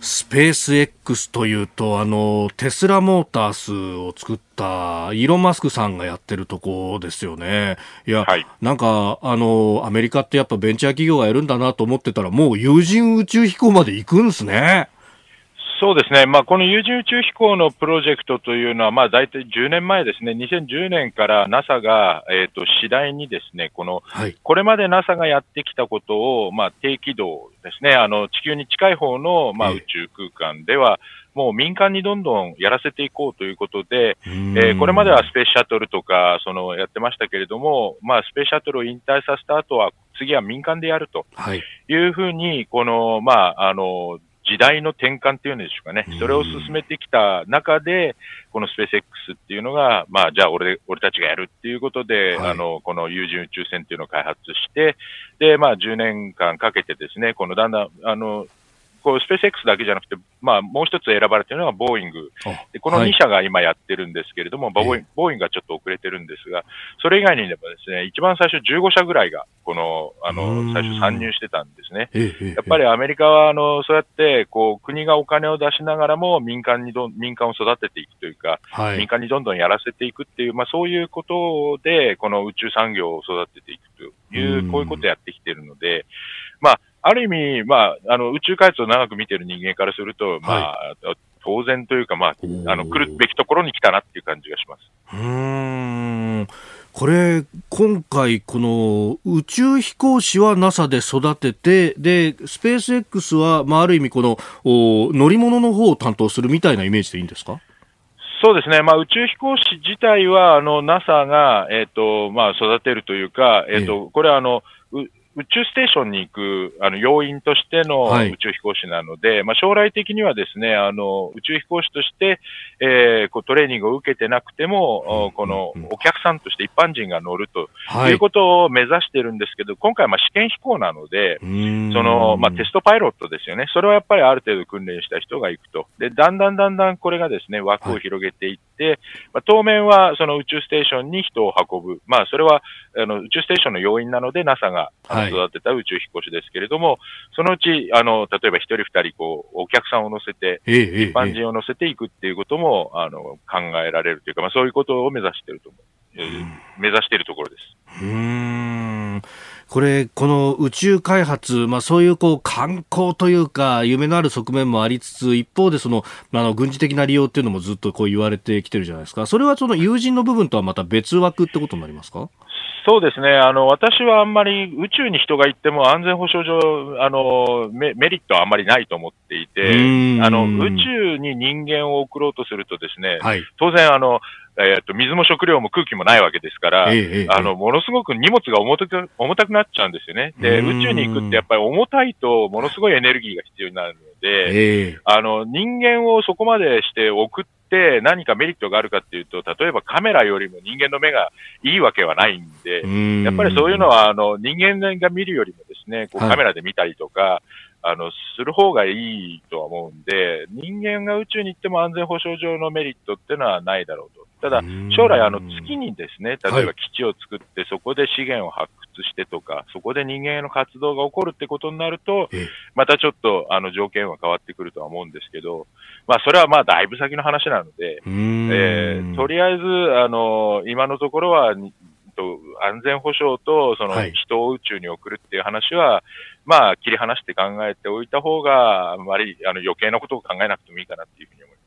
スペース X というと、あの、テスラモータースを作ったイーロン・マスクさんがやってるとこですよね。いや、はい、なんか、あの、アメリカってやっぱベンチャー企業がやるんだなと思ってたら、もう有人宇宙飛行まで行くんですね。そうですね、まあ、この有人宇宙飛行のプロジェクトというのは、まあ、大体10年前ですね、2010年から NASA が、えーと、次第にですねこの、はい、これまで NASA がやってきたことを、まあ、低軌道ですね、あの地球に近い方の、まあ、宇宙空間では、もう民間にどんどんやらせていこうということで、えー、これまではスペースシャトルとかそのやってましたけれども、まあ、スペースシャトルを引退させた後は、次は民間でやるというふうに、この、まあ、あの、時代の転換っていうんでしょうかね、それを進めてきた中で、このスペース X っていうのが、まあ、じゃあ俺、俺たちがやるっていうことで、はい、あの、この有人宇宙船っていうのを開発して、で、まあ、10年間かけてですね、このだんだん、あの、こうスペース X だけじゃなくて、まあ、もう一つ選ばれているのがボーイングで、この2社が今やってるんですけれども、はい、ボーインボーイングがちょっと遅れてるんですが、それ以外にでもですね、一番最初15社ぐらいが、この、あの、最初参入してたんですね。やっぱりアメリカは、あの、そうやって、こう、国がお金を出しながらも民間にど民間を育てていくというか、はい、民間にどんどんやらせていくっていう、まあそういうことで、この宇宙産業を育てていくという、こういうことをやってきてるので、まあ、ある意味、まあ、あの、宇宙開発を長く見てる人間からすると、まあ、当然というか、まあ、あの、来るべきところに来たなっていう感じがします。うん。これ、今回、この宇宙飛行士は NASA で育てて、で、スペース X は、まあ、ある意味、この乗り物の方を担当するみたいなイメージでいいんですか？そうですね、まあ、宇宙飛行士自体は、あの、NASA が、えっ、と、まあ、育てるというか、えっ、と、これは、あの、宇宙ステーションに行くあの要員としての宇宙飛行士なので、はい、まあ、将来的にはですねあの宇宙飛行士として、えー、こうトレーニングを受けてなくても、うん、このお客さんとして一般人が乗るということを目指してるんですけど、今回は試験飛行なので、そのまあ、テストパイロットですよね、それはやっぱりある程度訓練した人が行くと、でだんだんだんだんこれがですね枠を広げていって、はい、まあ、当面はその宇宙ステーションに人を運ぶ、まあ、それはあの宇宙ステーションの要員なので、NASA が育てた宇宙飛行士ですけれども、そのうち、あの、例えば一人二人、こう、お客さんを乗せて、一般人を乗せていくっていうことも、あの、考えられるというか、まあ、そういうことを目指していると思う。えー、目指しているところです。うんこれ、この宇宙開発、まあ、そういうこう観光というか、夢のある側面もありつつ、一方でその、あの軍事的な利用っていうのもずっとこう言われてきてるじゃないですか、それはその友人の部分とはまた別枠ってことになりますか？そうですね。あの、私はあんまり宇宙に人が行っても安全保障上、あの、メメリットはあんまりないと思っていて、あの、宇宙に人間を送ろうとするとですね、はい、当然あの、えっ、と、水も食料も空気もないわけですから、ええ、あの、ものすごく荷物が重たく、重たくなっちゃうんですよね。で、宇宙に行くってやっぱり重たいと、ものすごいエネルギーが必要になるので、え、あの、人間をそこまでして送って何かメリットがあるかっていうと、例えばカメラよりも人間の目がいいわけはないんで、やっぱりそういうのは、あの、人間が見るよりもですね、こうカメラで見たりとか、はいあの、する方がいいとは思うんで、人間が宇宙に行っても安全保障上のメリットっていうのはないだろうと。ただ、将来、あの、月にですね、例えば基地を作って、そこで資源を発掘してとか、そこで人間への活動が起こるってことになると、またちょっと、あの、条件は変わってくるとは思うんですけど、まあ、それはまあ、だいぶ先の話なので、えー、とりあえず、あの、今のところは、安全保障と、その、人を宇宙に送るっていう話は、はい、まあ、切り離して考えておいた方が、あまり、あの、余計なことを考えなくてもいいかなっていうふうに思います。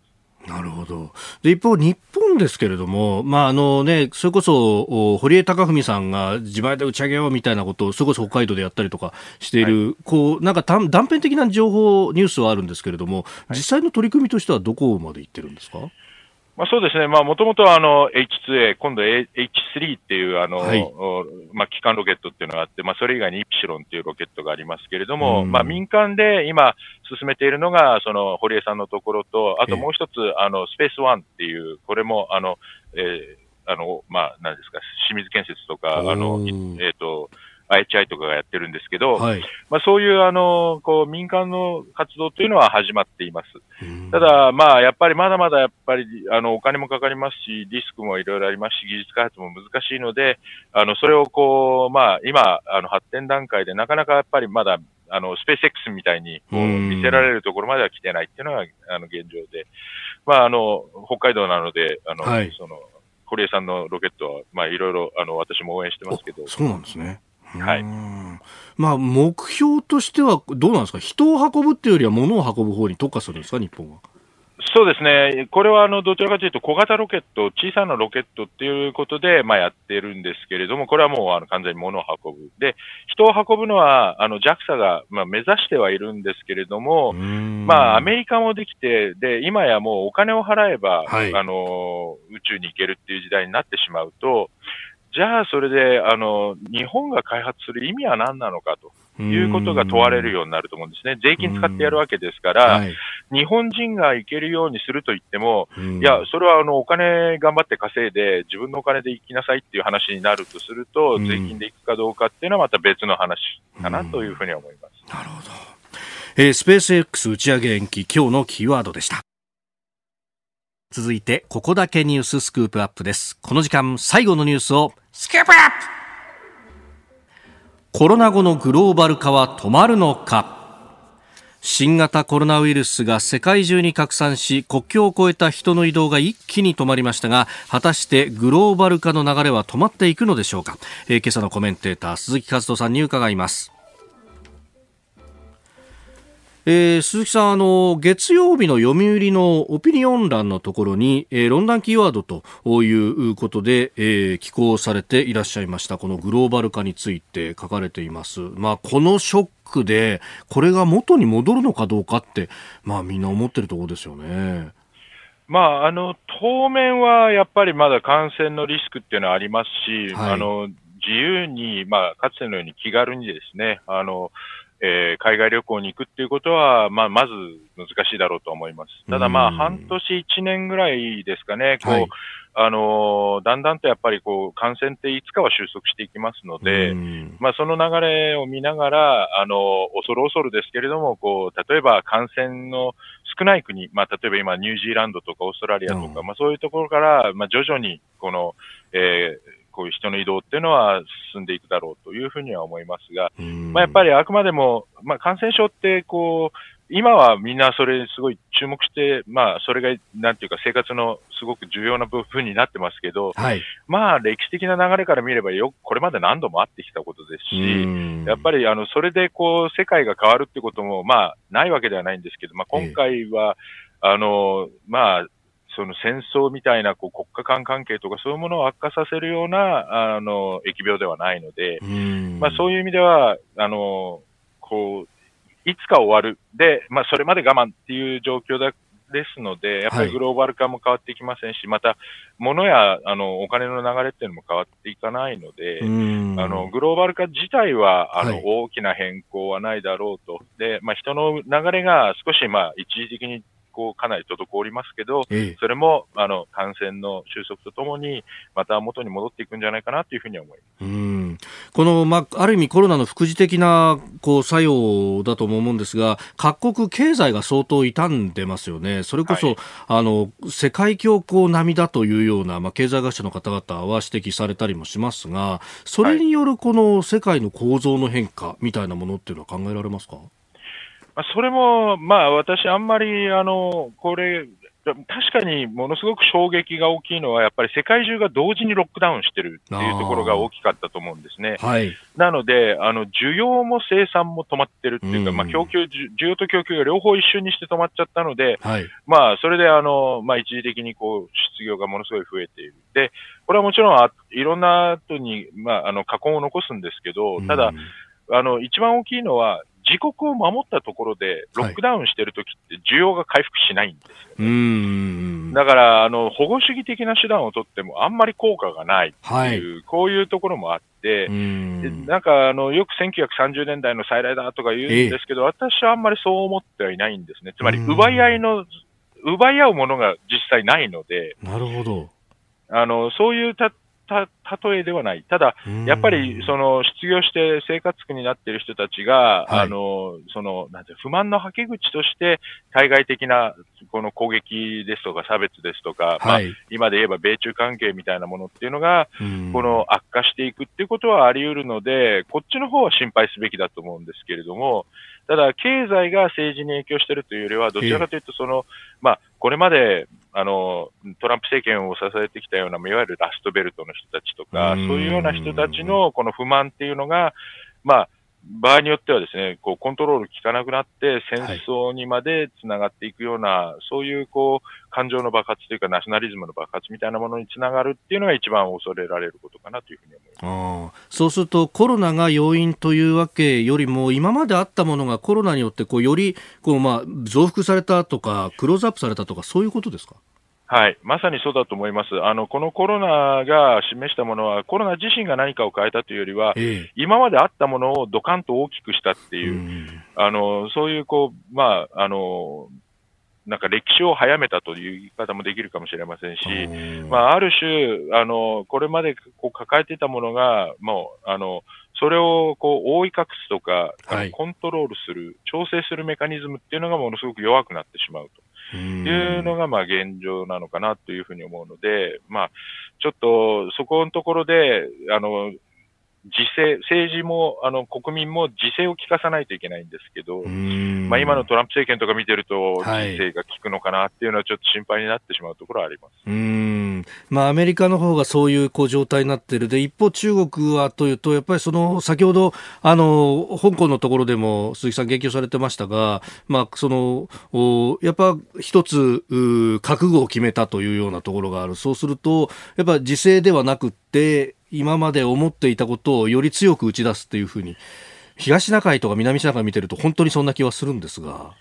なるほど。で、一方、日本ですけれども、まあ、あのね、それこそ、堀江貴文さんが自前で打ち上げようみたいなことを、それこそ北海道でやったりとかしている、はい、こう、なんか断片的な情報、ニュースはあるんですけれども、実際の取り組みとしてはどこまでいってるんですか、まあ、そうですね、まあ、もともとあの H2A、今度 H3 っていうあの、はい、まあ、機関ロケットっていうのがあって、まあ、それ以外にイプシロンっていうロケットがありますけれども、まあ、民間で今進めているのが、その堀江さんのところと、あともう一つ、あのスペースワンっていう、これもあの、えー、あの、まあ、なんですか、清水建設とか、あの、えっ、ー、と、IHI とかがやってるんですけど、はい、まあ、そういうあのこう民間の活動というのは始まっています。ただ、まあ、やっぱりまだまだやっぱりあのお金もかかりますし、リスクもいろいろありますし、技術開発も難しいので、あのそれをこう、まあ、今、あの発展段階でなかなかやっぱりまだあのスペース X みたいにこう見せられるところまでは来てないっていうのがあの現状で、まあ、あの北海道なので、あの、はい、その堀江さんのロケットは、まあ、いろいろあの私も応援してますけど。そうなんですね。はい。まあ、目標としてはどうなんですか？人を運ぶっていうよりは物を運ぶ方に特化するんですか？日本は。そうですね、これはあのどちらかというと小型ロケット、小さなロケットっていうことで、まあ、やってるんですけれども、これはもうあの完全に物を運ぶ。で、人を運ぶのはあの JAXA が、まあ、目指してはいるんですけれども、まあ、アメリカもできて、で、今やもうお金を払えば、はい、あの宇宙に行けるっていう時代になってしまうと、じゃあそれであの日本が開発する意味は何なのかと。いうことが問われるようになると思うんですね。税金使ってやるわけですから、はい、日本人が行けるようにすると言っても、いや、それはあのお金頑張って稼いで、自分のお金で行きなさいっていう話になるとすると、税金で行くかどうかっていうのはまた別の話かなというふうに思います。なるほど。えー、スペース X 打ち上げ延期、今日のキーワードでした。続いて、ここだけニューススクープアップです。この時間、最後のニュースを、スクープアップ!コロナ後のグローバル化は止まるのか。新型コロナウイルスが世界中に拡散し国境を越えた人の移動が一気に止まりましたが果たしてグローバル化の流れは止まっていくのでしょうか、えー、今朝のコメンテーター鈴木和人さんに伺います。えー、鈴木さん、あの、月曜日の読売のオピニオン欄のところに、えー、論壇キーワードということで、えー、寄稿されていらっしゃいました、このグローバル化について書かれています。まあ、このショックで、これが元に戻るのかどうかって、まあ、みんな思ってるところですよね。まあ、あの当面はやっぱりまだ感染のリスクっていうのはありますし、はいあの自由に、まあ、かつてのように気軽にですね、あのえー海外旅行に行くっていうことは、まあ、まず難しいだろうと思います。ただ、まあ、うん。半年、1年ぐらいですかね、こうはい。あのだんだんとやっぱりこう感染っていつかは収束していきますので、うん。まあ、その流れを見ながら、あの、恐る恐るですけれども、こう、例えば感染の少ない国、まあ、例えば今、ニュージーランドとかオーストラリアとか、うん。まあ、そういうところから、まあ、徐々に、この、えーこういう人の移動っていうのは進んでいくだろうというふうには思いますが、うん。まあ、やっぱりあくまでも、まあ、感染症って、こう、今はみんなそれすごい注目して、まあ、それが、なんていうか、生活のすごく重要な部分になってますけど、はい。まあ、歴史的な流れから見ればよく、これまで何度もあってきたことですし、うん。やっぱりあのそれでこう世界が変わるってことも、まあ、ないわけではないんですけど、まあ、今回は、あのまあ、その戦争みたいなこう国家間関係とかそういうものを悪化させるようなあの疫病ではないので、うん。まあ、そういう意味では、あのこういつか終わる、で、まあ、それまで我慢っていう状況だですので、やっぱはい。りグローバル化も変わっていきませんし、また、物やあのお金の流れっていうのも変わっていかないので、うん。あの、グローバル化自体は、あの、はい。大きな変更はないだろうと。で、まあ、人の流れが少し、まあ、一時的に、こう、かなり滞りますけど、ええ。それも、あの、感染の収束とともに、また元に戻っていくんじゃないかなというふうに思います。うん。この、まあ、ある意味コロナの副次的なこう作用だとも思うんですが各国経済が相当傷んでますよね。それこそ、はい。あの世界恐慌並みだというような、まあ、経済学者の方々は指摘されたりもしますがそれによるこの世界の構造の変化みたいなものっていうのは考えられますか？まあ、それも、まあ、私、あんまり、あの、これ、確かにものすごく衝撃が大きいのは、やっぱり世界中が同時にロックダウンしてるっていうところが大きかったと思うんですね。はい、なので、あの、需要も生産も止まってるっていうか、うんまあ、供給、需需要と供給が両方一瞬にして止まっちゃったので、はい、まあ、それで、あの、まあ、一時的に、こう、失業がものすごい増えている。で、これはもちろん、あいろんな後に、まあ、あの、過根を残すんですけど、ただ、あの、一番大きいのは、自国を守ったところで、ロックダウンしてるときって需要が回復しないんですよ、うーん。だから、あの、保護主義的な手段を取ってもあんまり効果がないってはい。いう、こういうところもあって、なんか、あの、よく1930年代の再来だとか言うんですけど、私はあんまりそう思ってはいないんですね。つまり、うん。奪い合いの、奪い合うものが実際ないので、なるほど。あの、そういうた、た、例えではない。ただ、やっぱり、その、失業して生活苦になっている人たちが、はい。あの、その、なんて不満のはけ口として、対外的な、この攻撃ですとか差別ですとか、まあはい、今で言えば米中関係みたいなものっていうのが、うん。この悪化していくっていうことはあり得るので、こっちの方は心配すべきだと思うんですけれども、ただ、経済が政治に影響しているというよりは、どちらかというと、その、まあ、これまで、あの、トランプ政権を支えてきたような、いわゆるラストベルトの人たちとか、うん。そういうような人たちのこの不満っていうのが、まあ、場合によってはですね、こう、コントロール効かなくなって、戦争にまでつながっていくような、そういう、こう、感情の爆発というか、ナショナリズムの爆発みたいなものにつながるっていうのが一番恐れられることかなというふうに思います。そうするとコロナが要因というわけよりも今まであったものがコロナによってこうよりこう、まあ、増幅されたとかクローズアップされたとかそういうことですか？はい、まさにそうだと思います。あの、このコロナが示したものは、コロナ自身が何かを変えたというよりは、え今まであったものをドカンと大きくしたってえいう、うんあの、そういう、こう、まあ、あの、なんか歴史を早めたという言い方もできるかもしれませんし、まあ、ある種、あの、これまでこう抱えていたものが、もう、あの、それをこう覆い隠すとか、はい。コントロールする、調整するメカニズムっていうのがものすごく弱くなってしまうと。いうのがまあ現状なのかなというふうに思うので、まあ、ちょっとそこのところで、あの、自制、政治も、あの、国民も自制を効かさないといけないんですけど、うん。まあ今のトランプ政権とか見てると、はい。自制が効くのかなっていうのはちょっと心配になってしまうところはあります。うん。まあ、アメリカの方がそういうこう状態になっている。で一方、中国はというとやっぱりその先ほどあの香港のところでも鈴木さん言及されてましたが、まあ、そのおやっぱ一つう覚悟を決めたというようなところがある。そうするとやっぱ自制ではなくって今まで思っていたことをより強く打ち出すっていうふうに東シナ海とか南シナ海見てると本当にそんな気はするんですが。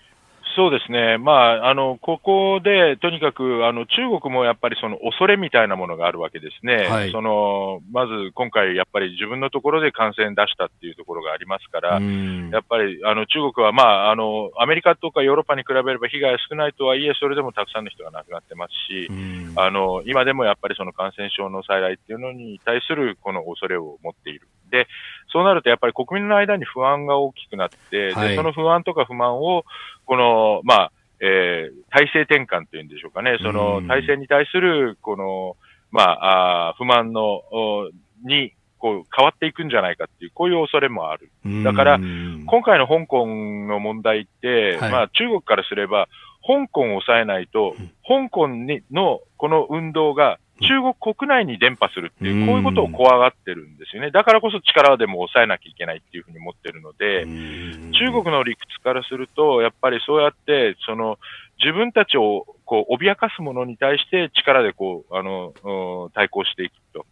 そうですね、まあ、あのここでとにかくあの中国もやっぱりその恐れみたいなものがあるわけですね、はい、そのまず今回、やっぱり自分のところで感染出したっていうところがありますから、やっぱりあの中国は、まああの、アメリカとかヨーロッパに比べれば被害少ないとはいえ、それでもたくさんの人が亡くなってますし、あの今でもやっぱりその感染症の再来っていうのに対するこの恐れを持っている。で、そうなるとやっぱり国民の間に不安が大きくなって、はい、でその不安とか不満を、この、まあ、えー、体制転換っていうんでしょうかね、その体制に対する、この、まあ、あ不満の、に、こう、変わっていくんじゃないかっていう、こういう恐れもある。だから、今回の香港の問題って、はい、まあ、中国からすれば、香港を抑えないと、香港にのこの運動が中国国内に伝播するっていう、こういうことを怖がってるんですよね。だからこそ力でも抑えなきゃいけないっていうふうに思ってるので、中国の理屈からすると、やっぱりそうやって、その、自分たちをこう脅かすものに対して力でこう、あの、対抗していくと。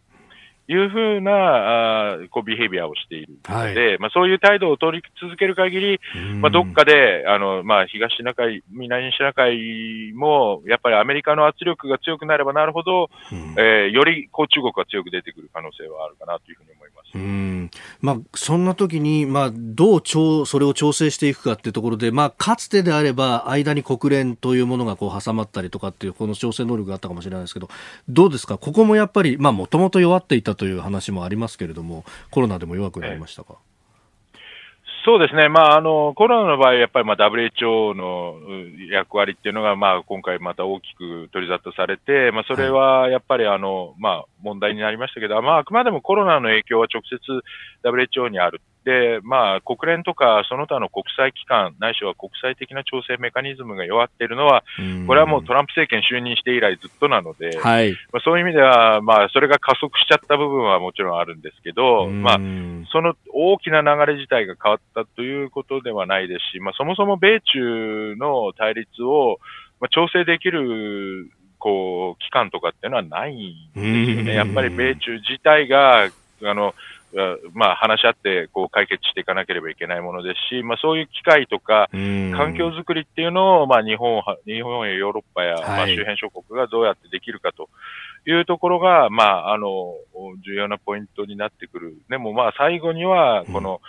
いうふうなあこうビヘイビアをしている。ので、はい、まあ、そういう態度を取り続ける限り、まあ、どっかであの、まあ、東シナ海、南シナ海もやっぱりアメリカの圧力が強くなればなるほど、えー、よりこう中国が強く出てくる可能性はあるかなというふうに思います。うん。まあ、そんな時に、まあ、どう調それを調整していくかっていうところで、まあ、かつてであれば間に国連というものがこう挟まったりとかっていうこの調整能力があったかもしれないですけどどうですか？ここもやっぱりもともと弱っていたという話もありますけれどもコロナでも弱くなりましたか、そうですね、まあ、あのコロナの場合、やっぱりまあ WHO の役割っていうのが、まあ、今回また大きく取り沙汰されて、まあ、それはやっぱりあの、まあ、問題になりましたけど、まあ、あくまでもコロナの影響は直接 WHO にあるで、まあ、国連とかその他の国際機関、ないしは国際的な調整メカニズムが弱っているのは、これはもうトランプ政権就任して以来ずっとなので、はい、まあ、そういう意味では、まあ、それが加速しちゃった部分はもちろんあるんですけど、まあ、その大きな流れ自体が変わったということではないですし、まあ、そもそも米中の対立を、まあ、調整できるこう、機関とかっていうのはないんですよね。やっぱり米中自体が、あの、まあ、話し合ってこう解決していかなければいけないものですし、まあ、そういう機会とか、環境づくりっていうのを、まあ、日本日本やヨーロッパや、まあ、周辺諸国がどうやってできるかというところが、まあ、あの重要なポイントになってくる、でもまあ最後にはこの、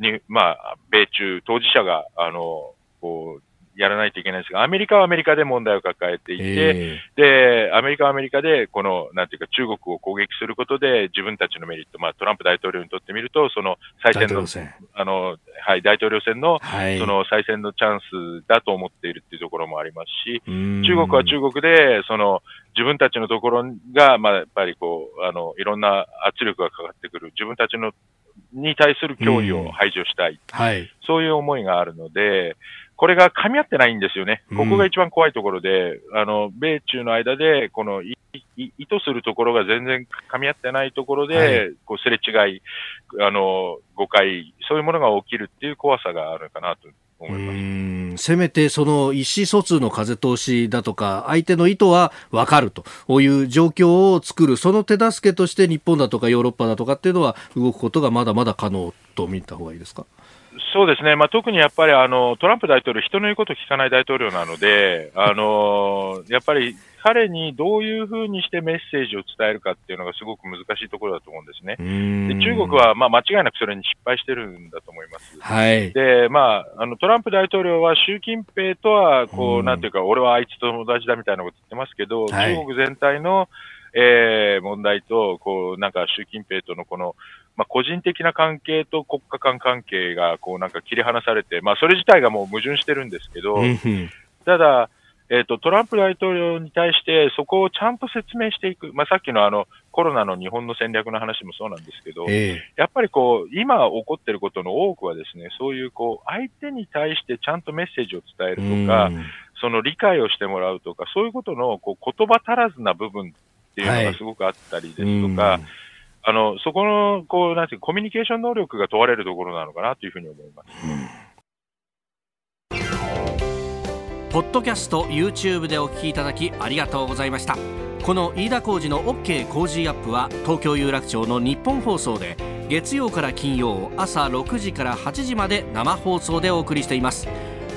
にまあ、米中当事者があのこうやらないといけないんですが、アメリカはアメリカで問題を抱えていて、えー、で、アメリカはアメリカで、この、なんていうか、中国を攻撃することで、自分たちのメリット、まあ、トランプ大統領にとってみると、その、再選の、あの、はい、大統領選の、はい、その、再選のチャンスだと思っているっていうところもありますし、中国は中国で、その、自分たちのところが、まあ、やっぱりこう、あの、いろんな圧力がかかってくる、自分たちのに対する脅威を排除したい、はい、そういう思いがあるので、これが噛み合ってないんですよね。ここが一番怖いところで、うん、あの、米中の間で、この意図するところが全然噛み合ってないところで、はい、こう、すれ違い、あの、誤解、そういうものが起きるっていう怖さがあるかなと思います。せめてその意思疎通の風通しだとか、相手の意図は分かるという状況を作る、その手助けとして日本だとかヨーロッパだとかっていうのは動くことがまだまだ可能と見た方がいいですか？そうですね、まあ、特にやっぱりあのトランプ大統領、人の言うことを聞かない大統領なので、(laughs) あのやっぱり彼にどういうふうにしてメッセージを伝えるかっていうのがすごく難しいところだと思うんですね。で中国はまあ間違いなくそれに失敗してるんだと思います。はい、で、まあ、あのトランプ大統領は習近平とはこう、なんていうか、俺はあいつと友達だみたいなこと言ってますけど、はい、中国全体のえー、問題と、こう、なんか習近平とのこの、まあ、個人的な関係と国家間関係が、こう、なんか切り離されて、まあ、それ自体がもう矛盾してるんですけど、ただ、えっ、ー、と、トランプ大統領に対してそこをちゃんと説明していく。まあ、さっきのあの、コロナの日本の戦略の話もそうなんですけど、えー、やっぱりこう、今起こってることの多くはですね、そういうこう、相手に対してちゃんとメッセージを伝えるとか、その理解をしてもらうとか、そういうことのこう言葉足らずな部分っていうのがすごくあったりですとか、はいあの、そこの、こう、なんていうコミュニケーション能力が問われるところなのかなというふうに思います。ポッドキャスト YouTube でお聞きいただきありがとうございました。この飯田浩司の OK Cozy up は東京有楽町のニッポン放送で月曜から金曜朝6時から8時まで生放送でお送りしています。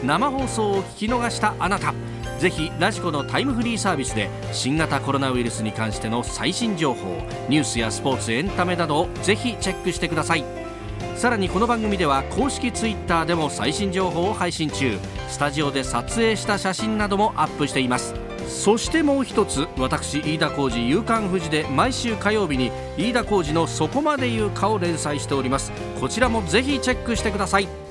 生放送を聞き逃したあなたぜひラジコのタイムフリーサービスで新型コロナウイルスに関しての最新情報ニュースやスポーツエンタメなどをぜひチェックしてください。さらにこの番組では公式ツイッターでも最新情報を配信中。スタジオで撮影した写真などもアップしています。そしてもう一つ私飯田浩二夕刊富士で毎週火曜日に飯田浩二のそこまで言うかを連載しております。こちらもぜひチェックしてください。